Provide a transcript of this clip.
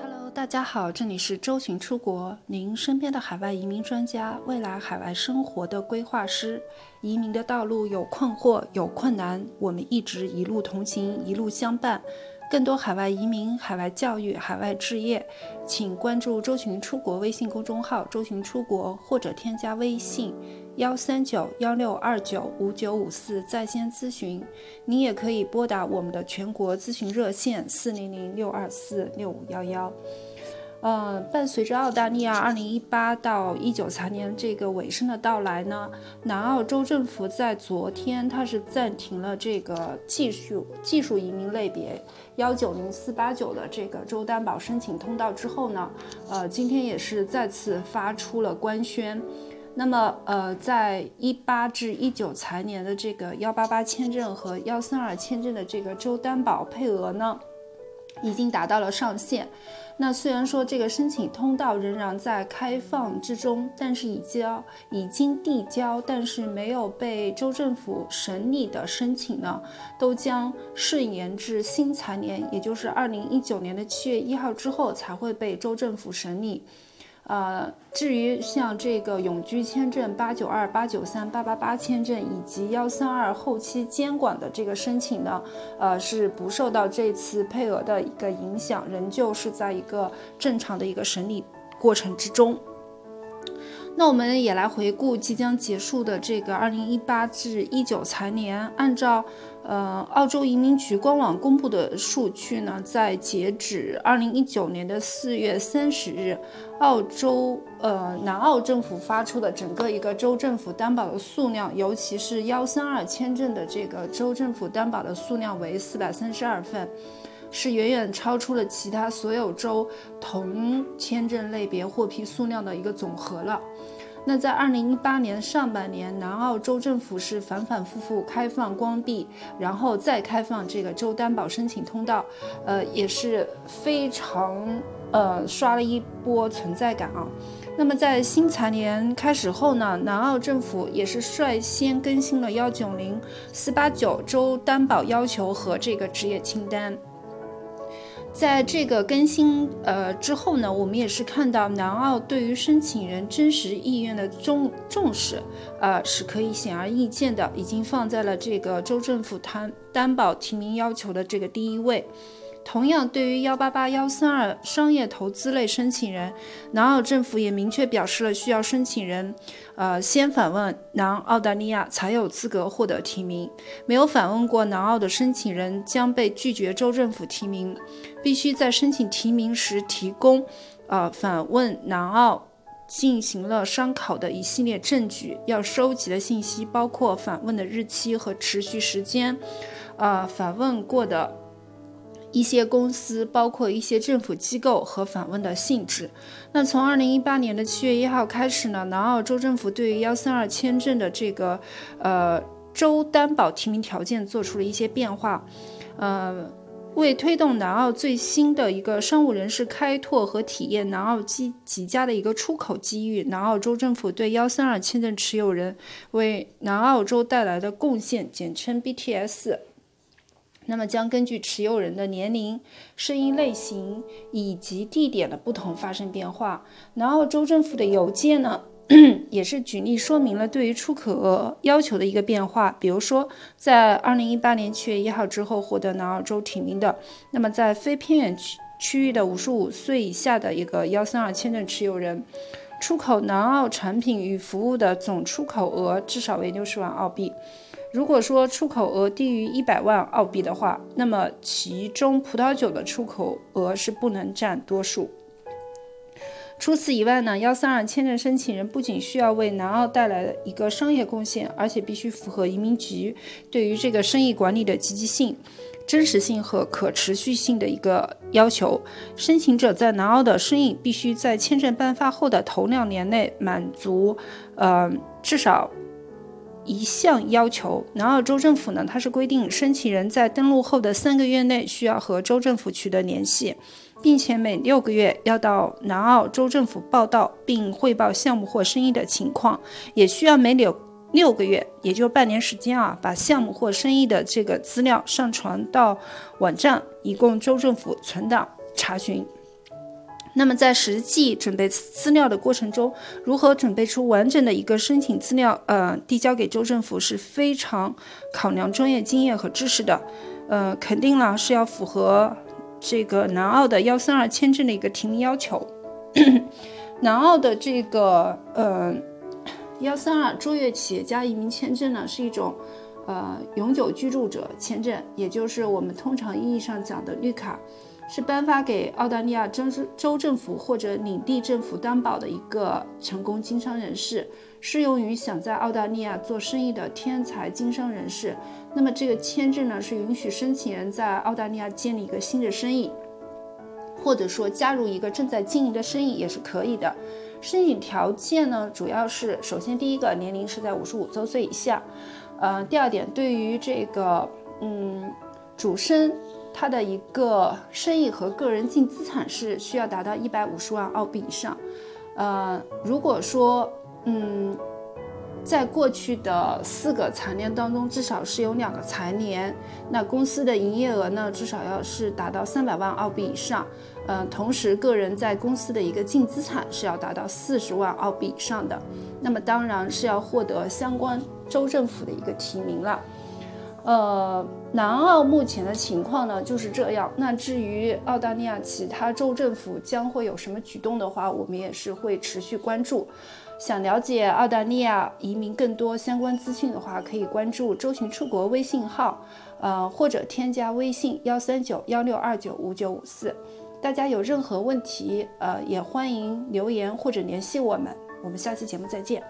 Hello，大家好，这里是周巡出国，您身边的海外移民专家，未来海外生活的规划师。移民的道路有困惑，有困难，我们一直一路同行，一路相伴。更多海外移民、海外教育、海外置业，请关注周群出国微信公众号“周群出国”，或者添加微信幺三九幺六二九五九五四在线咨询。您也可以拨打我们的全国咨询热线四零零六二四六五幺幺。呃，伴随着澳大利亚2018到19财年这个尾声的到来呢，南澳州政府在昨天它是暂停了这个技术技术移民类别190489的这个州担保申请通道之后呢，呃，今天也是再次发出了官宣。那么，呃，在18至19财年的这个188签证和132签证的这个州担保配额呢，已经达到了上限。那虽然说这个申请通道仍然在开放之中，但是已交已经递交，但是没有被州政府审理的申请呢，都将顺延至新财年，也就是二零一九年的七月一号之后才会被州政府审理。呃，至于像这个永居签证八九二、八九三、八八八签证以及幺三二后期监管的这个申请呢，呃，是不受到这次配额的一个影响，仍旧是在一个正常的一个审理过程之中。那我们也来回顾即将结束的这个二零一八至一九财年，按照呃澳洲移民局官网公布的数据呢，在截止二零一九年的四月三十日，澳洲呃南澳政府发出的整个一个州政府担保的数量，尤其是幺三二签证的这个州政府担保的数量为四百三十二份。是远远超出了其他所有州同签证类别获批数量的一个总和了。那在二零一八年上半年，南澳州政府是反反复复开放、关闭，然后再开放这个州担保申请通道，呃，也是非常呃刷了一波存在感啊。那么在新财年开始后呢，南澳政府也是率先更新了幺九零四八九州担保要求和这个职业清单。在这个更新呃之后呢，我们也是看到南澳对于申请人真实意愿的重重视，呃是可以显而易见的，已经放在了这个州政府担担保提名要求的这个第一位。同样，对于幺八八幺三二商业投资类申请人，南澳政府也明确表示了需要申请人，呃，先访问南澳大利亚才有资格获得提名。没有访问过南澳的申请人将被拒绝州政府提名。必须在申请提名时提供，呃，访问南澳进行了商考的一系列证据。要收集的信息包括访问的日期和持续时间，呃，访问过的。一些公司，包括一些政府机构和访问的性质。那从二零一八年的七月一号开始呢，南澳州政府对于幺三二签证的这个呃州担保提名条件做出了一些变化。呃，为推动南澳最新的一个商务人士开拓和体验南澳极极佳的一个出口机遇，南澳州政府对幺三二签证持有人为南澳洲带来的贡献，简称 BTS。那么将根据持有人的年龄、声音类型以及地点的不同发生变化。南澳州政府的邮件呢，也是举例说明了对于出口额要求的一个变化。比如说，在二零一八年七月一号之后获得南澳州提名的，那么在非偏远区区域的五十五岁以下的一个幺三二签证持有人，出口南澳产品与服务的总出口额至少为六十万澳币。如果说出口额低于一百万澳币的话，那么其中葡萄酒的出口额是不能占多数。除此以外呢，幺三二签证申请人不仅需要为南澳带来一个商业贡献，而且必须符合移民局对于这个生意管理的积极性、真实性和可持续性的一个要求。申请者在南澳的生意必须在签证颁发后的头两年内满足，呃，至少。一项要求，南澳州政府呢，它是规定申请人在登陆后的三个月内需要和州政府取得联系，并且每六个月要到南澳州政府报到并汇报项目或生意的情况，也需要每六六个月，也就半年时间啊，把项目或生意的这个资料上传到网站，以供州政府存档查询。那么在实际准备资料的过程中，如何准备出完整的一个申请资料，呃，递交给州政府是非常考量专业经验和知识的，呃，肯定了是要符合这个南澳的幺三二签证的一个提名要求。南澳的这个呃幺三二卓越企业家移民签证呢，是一种呃永久居住者签证，也就是我们通常意义上讲的绿卡，是颁发给澳大利亚州州政府或者领地政府担保的一个成功经商人士，适用于想在澳大利亚做生意的天才经商人士。那么这个签证呢，是允许申请人在澳大利亚建立一个新的生意。或者说加入一个正在经营的生意也是可以的。申请条件呢，主要是首先第一个年龄是在五十五周岁以下，呃，第二点对于这个嗯主申他的一个生意和个人净资产是需要达到一百五十万澳币以上，呃，如果说嗯。在过去的四个财年当中，至少是有两个财年，那公司的营业额呢，至少要是达到三百万澳币以上。嗯，同时个人在公司的一个净资产是要达到四十万澳币以上的。那么当然是要获得相关州政府的一个提名了。呃，南澳目前的情况呢就是这样。那至于澳大利亚其他州政府将会有什么举动的话，我们也是会持续关注。想了解澳大利亚移民更多相关资讯的话，可以关注周巡出国微信号，呃，或者添加微信幺三九幺六二九五九五四。大家有任何问题，呃，也欢迎留言或者联系我们。我们下期节目再见。